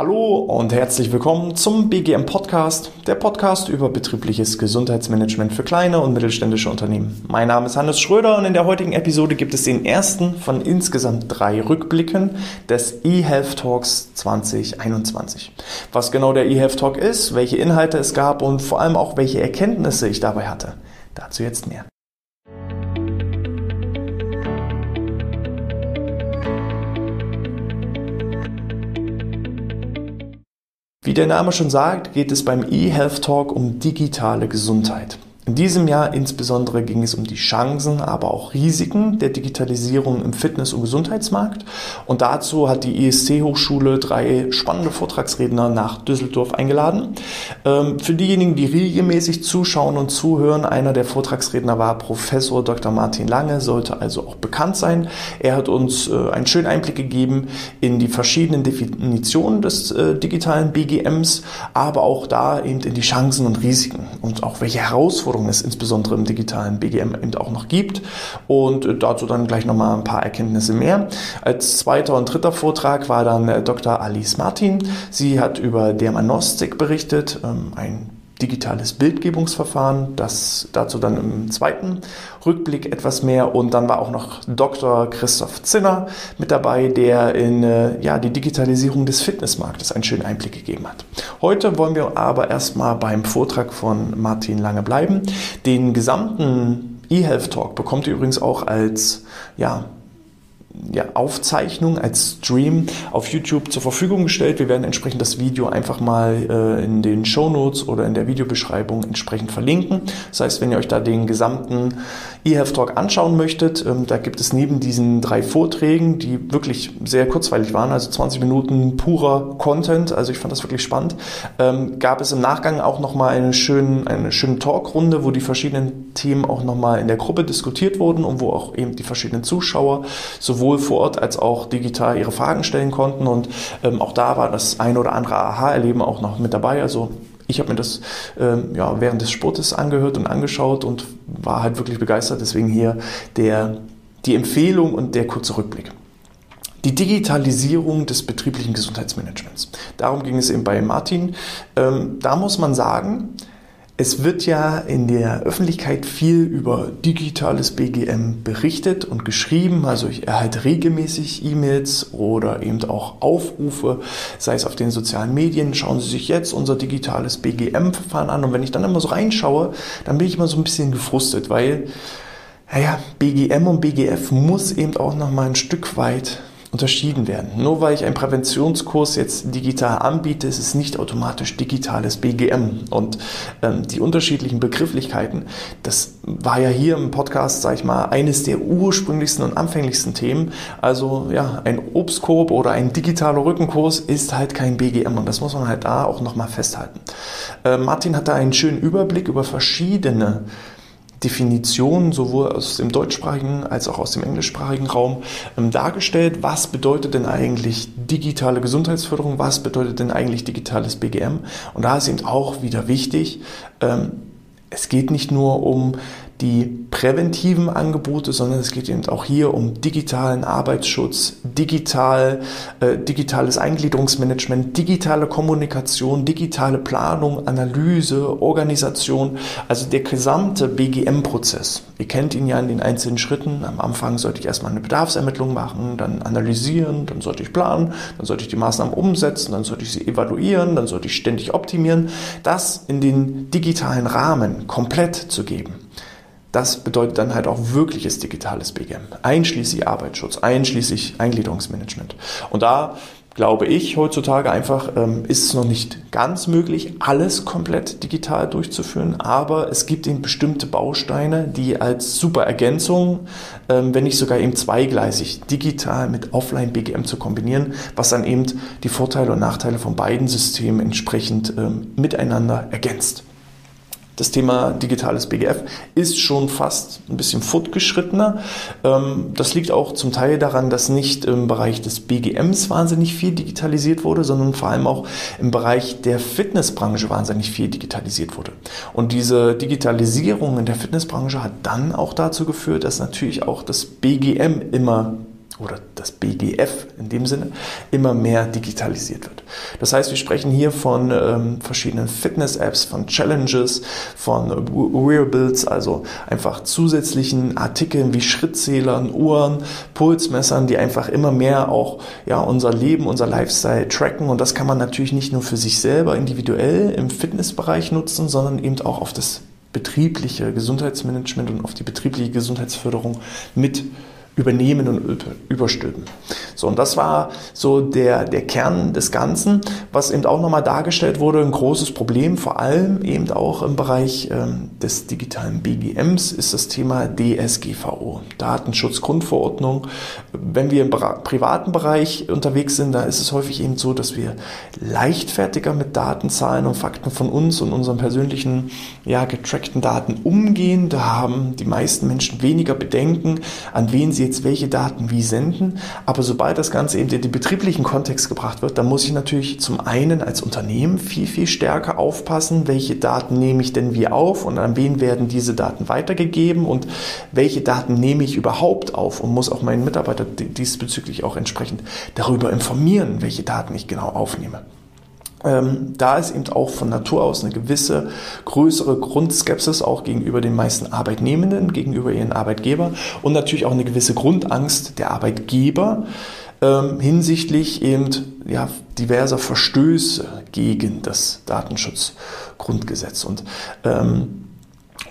Hallo und herzlich willkommen zum BGM Podcast, der Podcast über betriebliches Gesundheitsmanagement für kleine und mittelständische Unternehmen. Mein Name ist Hannes Schröder und in der heutigen Episode gibt es den ersten von insgesamt drei Rückblicken des eHealth Talks 2021. Was genau der eHealth Talk ist, welche Inhalte es gab und vor allem auch welche Erkenntnisse ich dabei hatte. Dazu jetzt mehr. Wie der Name schon sagt, geht es beim eHealth Talk um digitale Gesundheit. In diesem Jahr insbesondere ging es um die Chancen, aber auch Risiken der Digitalisierung im Fitness- und Gesundheitsmarkt. Und dazu hat die ISC-Hochschule drei spannende Vortragsredner nach Düsseldorf eingeladen. Ähm, für diejenigen, die regelmäßig zuschauen und zuhören, einer der Vortragsredner war Professor Dr. Martin Lange, sollte also auch bekannt sein. Er hat uns äh, einen schönen Einblick gegeben in die verschiedenen Definitionen des äh, digitalen BGMs, aber auch da eben in die Chancen und Risiken und auch welche Herausforderungen Herausforderungen es insbesondere im digitalen BGM eben auch noch gibt. Und äh, dazu dann gleich nochmal ein paar Erkenntnisse mehr. Als zweiter und dritter Vortrag war dann äh, Dr. Alice Martin. Sie hat über Dermanostik berichtet, ähm, ein digitales Bildgebungsverfahren. Das dazu dann im zweiten Rückblick etwas mehr. Und dann war auch noch Dr. Christoph Zinner mit dabei, der in äh, ja, die Digitalisierung des Fitnessmarktes einen schönen Einblick gegeben hat. Heute wollen wir aber erstmal beim Vortrag von Martin Lange bleiben. Den gesamten eHealth Talk bekommt ihr übrigens auch als ja, ja, Aufzeichnung als Stream auf YouTube zur Verfügung gestellt. Wir werden entsprechend das Video einfach mal äh, in den Show Notes oder in der Videobeschreibung entsprechend verlinken. Das heißt, wenn ihr euch da den gesamten eHealth anschauen möchtet, ähm, da gibt es neben diesen drei Vorträgen, die wirklich sehr kurzweilig waren, also 20 Minuten purer Content, also ich fand das wirklich spannend, ähm, gab es im Nachgang auch nochmal eine schöne, eine schöne Talkrunde, wo die verschiedenen Themen auch nochmal in der Gruppe diskutiert wurden und wo auch eben die verschiedenen Zuschauer sowohl vor Ort als auch digital ihre Fragen stellen konnten. Und ähm, auch da war das ein oder andere Aha-Erleben auch noch mit dabei, also ich habe mir das ähm, ja, während des Sportes angehört und angeschaut und war halt wirklich begeistert. Deswegen hier der, die Empfehlung und der kurze Rückblick. Die Digitalisierung des betrieblichen Gesundheitsmanagements. Darum ging es eben bei Martin. Ähm, da muss man sagen, es wird ja in der Öffentlichkeit viel über digitales BGM berichtet und geschrieben. Also ich erhalte regelmäßig E-Mails oder eben auch Aufrufe, sei es auf den sozialen Medien. Schauen Sie sich jetzt unser digitales BGM-Verfahren an. Und wenn ich dann immer so reinschaue, dann bin ich immer so ein bisschen gefrustet, weil, naja, BGM und BGF muss eben auch noch mal ein Stück weit unterschieden werden. Nur weil ich einen Präventionskurs jetzt digital anbiete, ist es nicht automatisch digitales BGM. Und ähm, die unterschiedlichen Begrifflichkeiten, das war ja hier im Podcast, sage ich mal, eines der ursprünglichsten und anfänglichsten Themen. Also ja, ein Obstkorb oder ein digitaler Rückenkurs ist halt kein BGM und das muss man halt da auch nochmal festhalten. Äh, Martin hat da einen schönen Überblick über verschiedene Definitionen sowohl aus dem deutschsprachigen als auch aus dem englischsprachigen Raum ähm, dargestellt. Was bedeutet denn eigentlich digitale Gesundheitsförderung? Was bedeutet denn eigentlich digitales BGM? Und da ist eben auch wieder wichtig, ähm, es geht nicht nur um die präventiven Angebote, sondern es geht eben auch hier um digitalen Arbeitsschutz, digital, äh, digitales Eingliederungsmanagement, digitale Kommunikation, digitale Planung, Analyse, Organisation, also der gesamte BGM-Prozess. Ihr kennt ihn ja in den einzelnen Schritten. Am Anfang sollte ich erstmal eine Bedarfsermittlung machen, dann analysieren, dann sollte ich planen, dann sollte ich die Maßnahmen umsetzen, dann sollte ich sie evaluieren, dann sollte ich ständig optimieren. Das in den digitalen Rahmen komplett zu geben. Das bedeutet dann halt auch wirkliches digitales BGM, einschließlich Arbeitsschutz, einschließlich Eingliederungsmanagement. Und da glaube ich heutzutage einfach, ähm, ist es noch nicht ganz möglich, alles komplett digital durchzuführen, aber es gibt eben bestimmte Bausteine, die als super Ergänzung, ähm, wenn nicht sogar eben zweigleisig, digital mit Offline-BGM zu kombinieren, was dann eben die Vorteile und Nachteile von beiden Systemen entsprechend ähm, miteinander ergänzt das Thema digitales BGF ist schon fast ein bisschen fortgeschrittener. Ähm, das liegt auch zum Teil daran, dass nicht im Bereich des BGMs wahnsinnig viel digitalisiert wurde, sondern vor allem auch im Bereich der Fitnessbranche wahnsinnig viel digitalisiert wurde. Und diese Digitalisierung in der Fitnessbranche hat dann auch dazu geführt, dass natürlich auch das BGM immer oder das BGF in dem Sinne immer mehr digitalisiert wird. Das heißt, wir sprechen hier von ähm, verschiedenen Fitness-Apps, von Challenges, von Wearables, also einfach zusätzlichen Artikeln wie Schrittzählern, Uhren, Pulsmessern, die einfach immer mehr auch ja, unser Leben, unser Lifestyle tracken. Und das kann man natürlich nicht nur für sich selber individuell im Fitnessbereich nutzen, sondern eben auch auf das betriebliche Gesundheitsmanagement und auf die betriebliche Gesundheitsförderung mit übernehmen und überstülpen. So, und das war so der, der Kern des Ganzen, was eben auch nochmal dargestellt wurde, ein großes Problem, vor allem eben auch im Bereich ähm, des digitalen BGMs, ist das Thema DSGVO, Datenschutzgrundverordnung. Wenn wir im privaten Bereich unterwegs sind, da ist es häufig eben so, dass wir leichtfertiger mit Daten, Zahlen und Fakten von uns und unseren persönlichen, ja, getrackten Daten umgehen. Da haben die meisten Menschen weniger Bedenken, an wen sie jetzt welche Daten wie senden. Aber sobald das Ganze eben in den betrieblichen Kontext gebracht wird, dann muss ich natürlich zum einen als Unternehmen viel, viel stärker aufpassen, welche Daten nehme ich denn wie auf und an wen werden diese Daten weitergegeben und welche Daten nehme ich überhaupt auf und muss auch meinen Mitarbeiter diesbezüglich auch entsprechend darüber informieren, welche Daten ich genau aufnehme. Ähm, da ist eben auch von Natur aus eine gewisse größere Grundskepsis auch gegenüber den meisten Arbeitnehmenden, gegenüber ihren Arbeitgeber und natürlich auch eine gewisse Grundangst der Arbeitgeber ähm, hinsichtlich eben ja, diverser Verstöße gegen das Datenschutzgrundgesetz. Und ähm,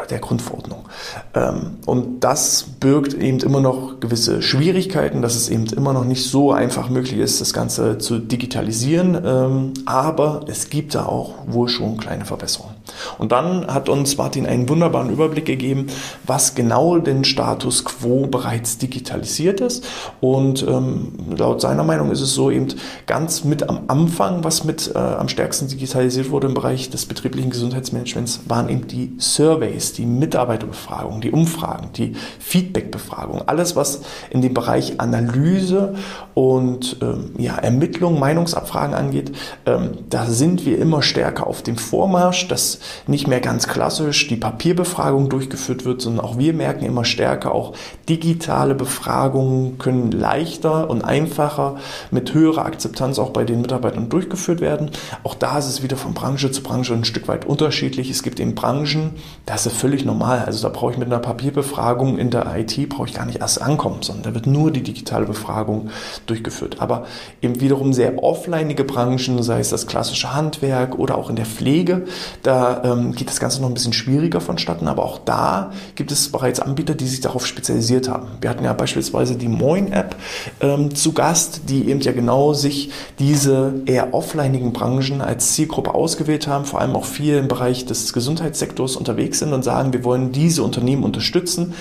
oder der Grundverordnung. Ähm, und das birgt eben immer noch gewisse Schwierigkeiten, dass es eben immer noch nicht so einfach möglich ist, das Ganze zu digitalisieren. Ähm, aber es gibt da auch wohl schon kleine Verbesserungen. Und dann hat uns Martin einen wunderbaren Überblick gegeben, was genau den Status quo bereits digitalisiert ist. Und ähm, laut seiner Meinung ist es so eben ganz mit am Anfang, was mit äh, am stärksten digitalisiert wurde im Bereich des betrieblichen Gesundheitsmanagements, waren eben die Surveys, die Mitarbeiterbefragungen, die Umfragen, die Feedbackbefragungen, alles was in dem Bereich Analyse und ähm, ja, Ermittlung, Meinungsabfragen angeht, ähm, da sind wir immer stärker auf dem Vormarsch. Das nicht mehr ganz klassisch die Papierbefragung durchgeführt wird, sondern auch wir merken immer stärker, auch digitale Befragungen können leichter und einfacher mit höherer Akzeptanz auch bei den Mitarbeitern durchgeführt werden. Auch da ist es wieder von Branche zu Branche ein Stück weit unterschiedlich. Es gibt eben Branchen, das ist völlig normal. Also da brauche ich mit einer Papierbefragung in der IT brauche ich gar nicht erst ankommen, sondern da wird nur die digitale Befragung durchgeführt. Aber eben wiederum sehr offlineige Branchen, sei es das klassische Handwerk oder auch in der Pflege, da ähm, geht das Ganze noch ein bisschen schwieriger vonstatten, aber auch da gibt es bereits Anbieter, die sich darauf spezialisiert haben. Wir hatten ja beispielsweise die Moin-App ähm, zu Gast, die eben ja genau sich diese eher offlineigen Branchen als Zielgruppe ausgewählt haben, vor allem auch viel im Bereich des Gesundheitssektors unterwegs sind und sagen, wir wollen diese Unternehmen unterstützen,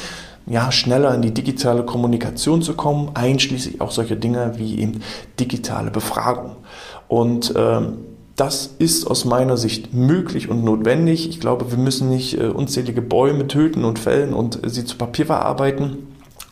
ja, schneller in die digitale Kommunikation zu kommen, einschließlich auch solche Dinge wie eben digitale Befragung. Und ähm, das ist aus meiner Sicht möglich und notwendig. Ich glaube, wir müssen nicht äh, unzählige Bäume töten und fällen und äh, sie zu Papier verarbeiten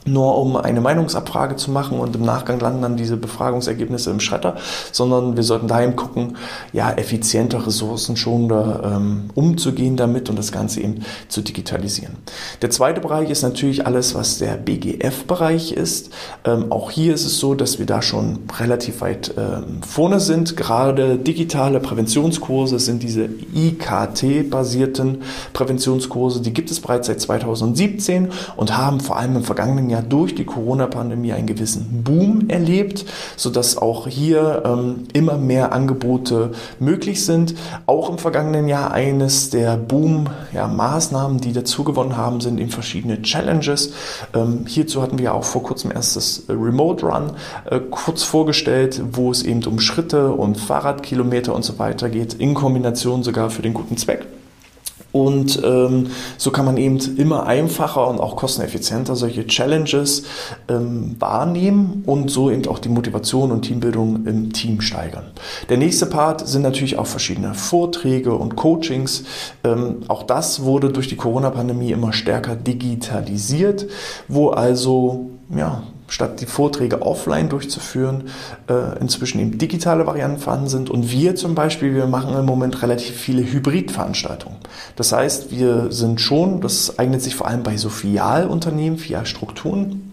nur um eine Meinungsabfrage zu machen und im Nachgang landen dann diese Befragungsergebnisse im Schredder, sondern wir sollten dahin gucken, ja, effizienter, ressourcenschonender ähm, umzugehen damit und das Ganze eben zu digitalisieren. Der zweite Bereich ist natürlich alles, was der BGF-Bereich ist. Ähm, auch hier ist es so, dass wir da schon relativ weit ähm, vorne sind. Gerade digitale Präventionskurse sind diese IKT-basierten Präventionskurse, die gibt es bereits seit 2017 und haben vor allem im vergangenen Jahr ja durch die Corona-Pandemie einen gewissen Boom erlebt, sodass auch hier ähm, immer mehr Angebote möglich sind. Auch im vergangenen Jahr eines der Boom-Maßnahmen, ja, die dazu gewonnen haben, sind eben verschiedene Challenges. Ähm, hierzu hatten wir auch vor kurzem erst das Remote Run äh, kurz vorgestellt, wo es eben um Schritte und Fahrradkilometer und so weiter geht, in Kombination sogar für den guten Zweck. Und ähm, so kann man eben immer einfacher und auch kosteneffizienter solche Challenges ähm, wahrnehmen und so eben auch die Motivation und Teambildung im Team steigern. Der nächste Part sind natürlich auch verschiedene Vorträge und Coachings. Ähm, auch das wurde durch die Corona-Pandemie immer stärker digitalisiert, wo also ja, statt die Vorträge offline durchzuführen, äh, inzwischen eben digitale Varianten vorhanden sind. Und wir zum Beispiel, wir machen im Moment relativ viele Hybridveranstaltungen. Das heißt, wir sind schon, das eignet sich vor allem bei so Filialunternehmen, Filialstrukturen,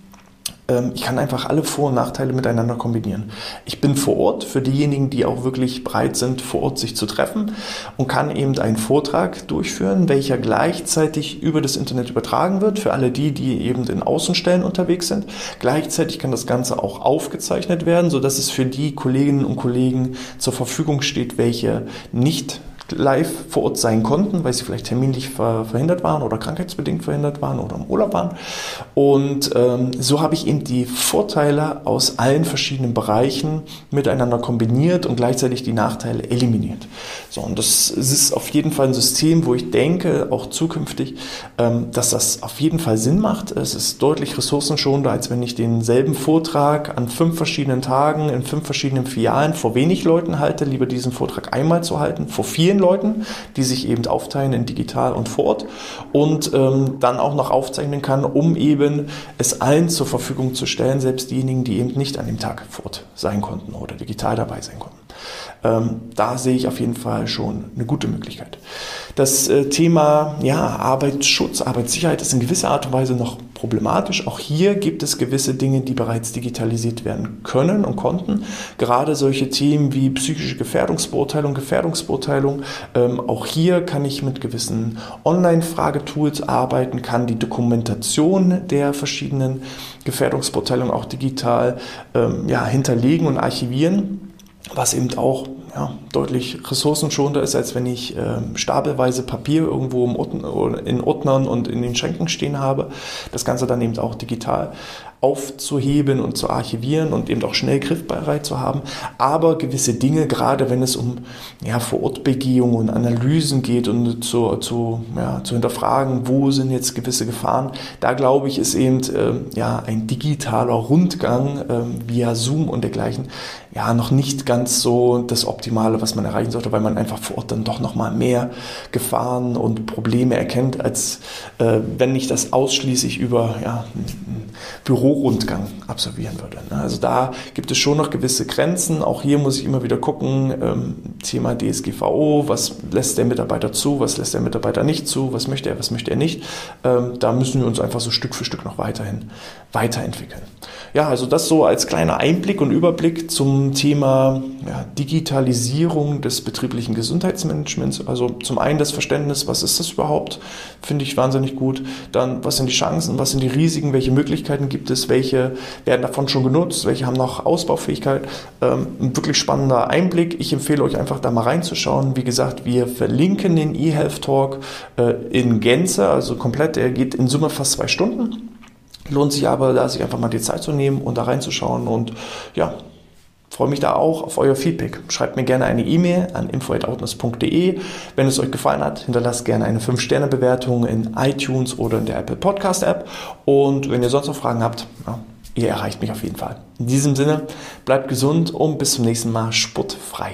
ich kann einfach alle Vor- und Nachteile miteinander kombinieren. Ich bin vor Ort für diejenigen, die auch wirklich bereit sind, vor Ort sich zu treffen und kann eben einen Vortrag durchführen, welcher gleichzeitig über das Internet übertragen wird für alle die, die eben in Außenstellen unterwegs sind. Gleichzeitig kann das Ganze auch aufgezeichnet werden, sodass es für die Kolleginnen und Kollegen zur Verfügung steht, welche nicht live vor Ort sein konnten, weil sie vielleicht terminlich verhindert waren oder krankheitsbedingt verhindert waren oder im Urlaub waren. Und ähm, so habe ich eben die Vorteile aus allen verschiedenen Bereichen miteinander kombiniert und gleichzeitig die Nachteile eliminiert. So, und das ist auf jeden Fall ein System, wo ich denke, auch zukünftig, ähm, dass das auf jeden Fall Sinn macht. Es ist deutlich ressourcenschonender, als wenn ich denselben Vortrag an fünf verschiedenen Tagen in fünf verschiedenen Filialen vor wenig Leuten halte, lieber diesen Vortrag einmal zu halten, vor vielen vielen Leuten, die sich eben aufteilen in digital und vor Ort und ähm, dann auch noch aufzeichnen kann, um eben es allen zur Verfügung zu stellen, selbst diejenigen, die eben nicht an dem Tag vor Ort sein konnten oder digital dabei sein konnten. Ähm, da sehe ich auf jeden Fall schon eine gute Möglichkeit. Das äh, Thema ja, Arbeitsschutz, Arbeitssicherheit ist in gewisser Art und Weise noch problematisch. Auch hier gibt es gewisse Dinge, die bereits digitalisiert werden können und konnten. Gerade solche Themen wie psychische Gefährdungsbeurteilung, Gefährdungsbeurteilung. Ähm, auch hier kann ich mit gewissen Online-Fragetools arbeiten, kann die Dokumentation der verschiedenen Gefährdungsbeurteilungen auch digital ähm, ja, hinterlegen und archivieren was eben auch ja, deutlich ressourcenschonender ist, als wenn ich äh, stapelweise Papier irgendwo Ordner, in Ordnern und in den Schränken stehen habe. Das Ganze dann eben auch digital aufzuheben und zu archivieren und eben auch schnell griffbereit zu haben. Aber gewisse Dinge, gerade wenn es um ja, Vorortbegehungen und Analysen geht und zu, zu, ja, zu hinterfragen, wo sind jetzt gewisse Gefahren, da glaube ich, ist eben äh, ja, ein digitaler Rundgang äh, via Zoom und dergleichen ja noch nicht ganz so das Optimale, was man erreichen sollte, weil man einfach vor Ort dann doch nochmal mehr Gefahren und Probleme erkennt, als äh, wenn ich das ausschließlich über ja, einen Bürorundgang absolvieren würde. Ne? Also da gibt es schon noch gewisse Grenzen. Auch hier muss ich immer wieder gucken, ähm, Thema DSGVO, was lässt der Mitarbeiter zu, was lässt der Mitarbeiter nicht zu, was möchte er, was möchte er nicht. Ähm, da müssen wir uns einfach so Stück für Stück noch weiterhin weiterentwickeln. Ja, also das so als kleiner Einblick und Überblick zum Thema ja, Digitalisierung des betrieblichen Gesundheitsmanagements. Also zum einen das Verständnis, was ist das überhaupt, finde ich wahnsinnig gut. Dann, was sind die Chancen, was sind die Risiken, welche Möglichkeiten gibt es, welche werden davon schon genutzt, welche haben noch Ausbaufähigkeit. Ähm, ein wirklich spannender Einblick. Ich empfehle euch einfach da mal reinzuschauen. Wie gesagt, wir verlinken den eHealth Talk äh, in Gänze, also komplett. Er geht in Summe fast zwei Stunden. Lohnt sich aber, da sich einfach mal die Zeit zu nehmen und da reinzuschauen und ja, freue mich da auch auf euer Feedback. Schreibt mir gerne eine E-Mail an info.outness.de. Wenn es euch gefallen hat, hinterlasst gerne eine 5-Sterne-Bewertung in iTunes oder in der Apple Podcast App. Und wenn ihr sonst noch Fragen habt, ja, ihr erreicht mich auf jeden Fall. In diesem Sinne, bleibt gesund und bis zum nächsten Mal sportfrei.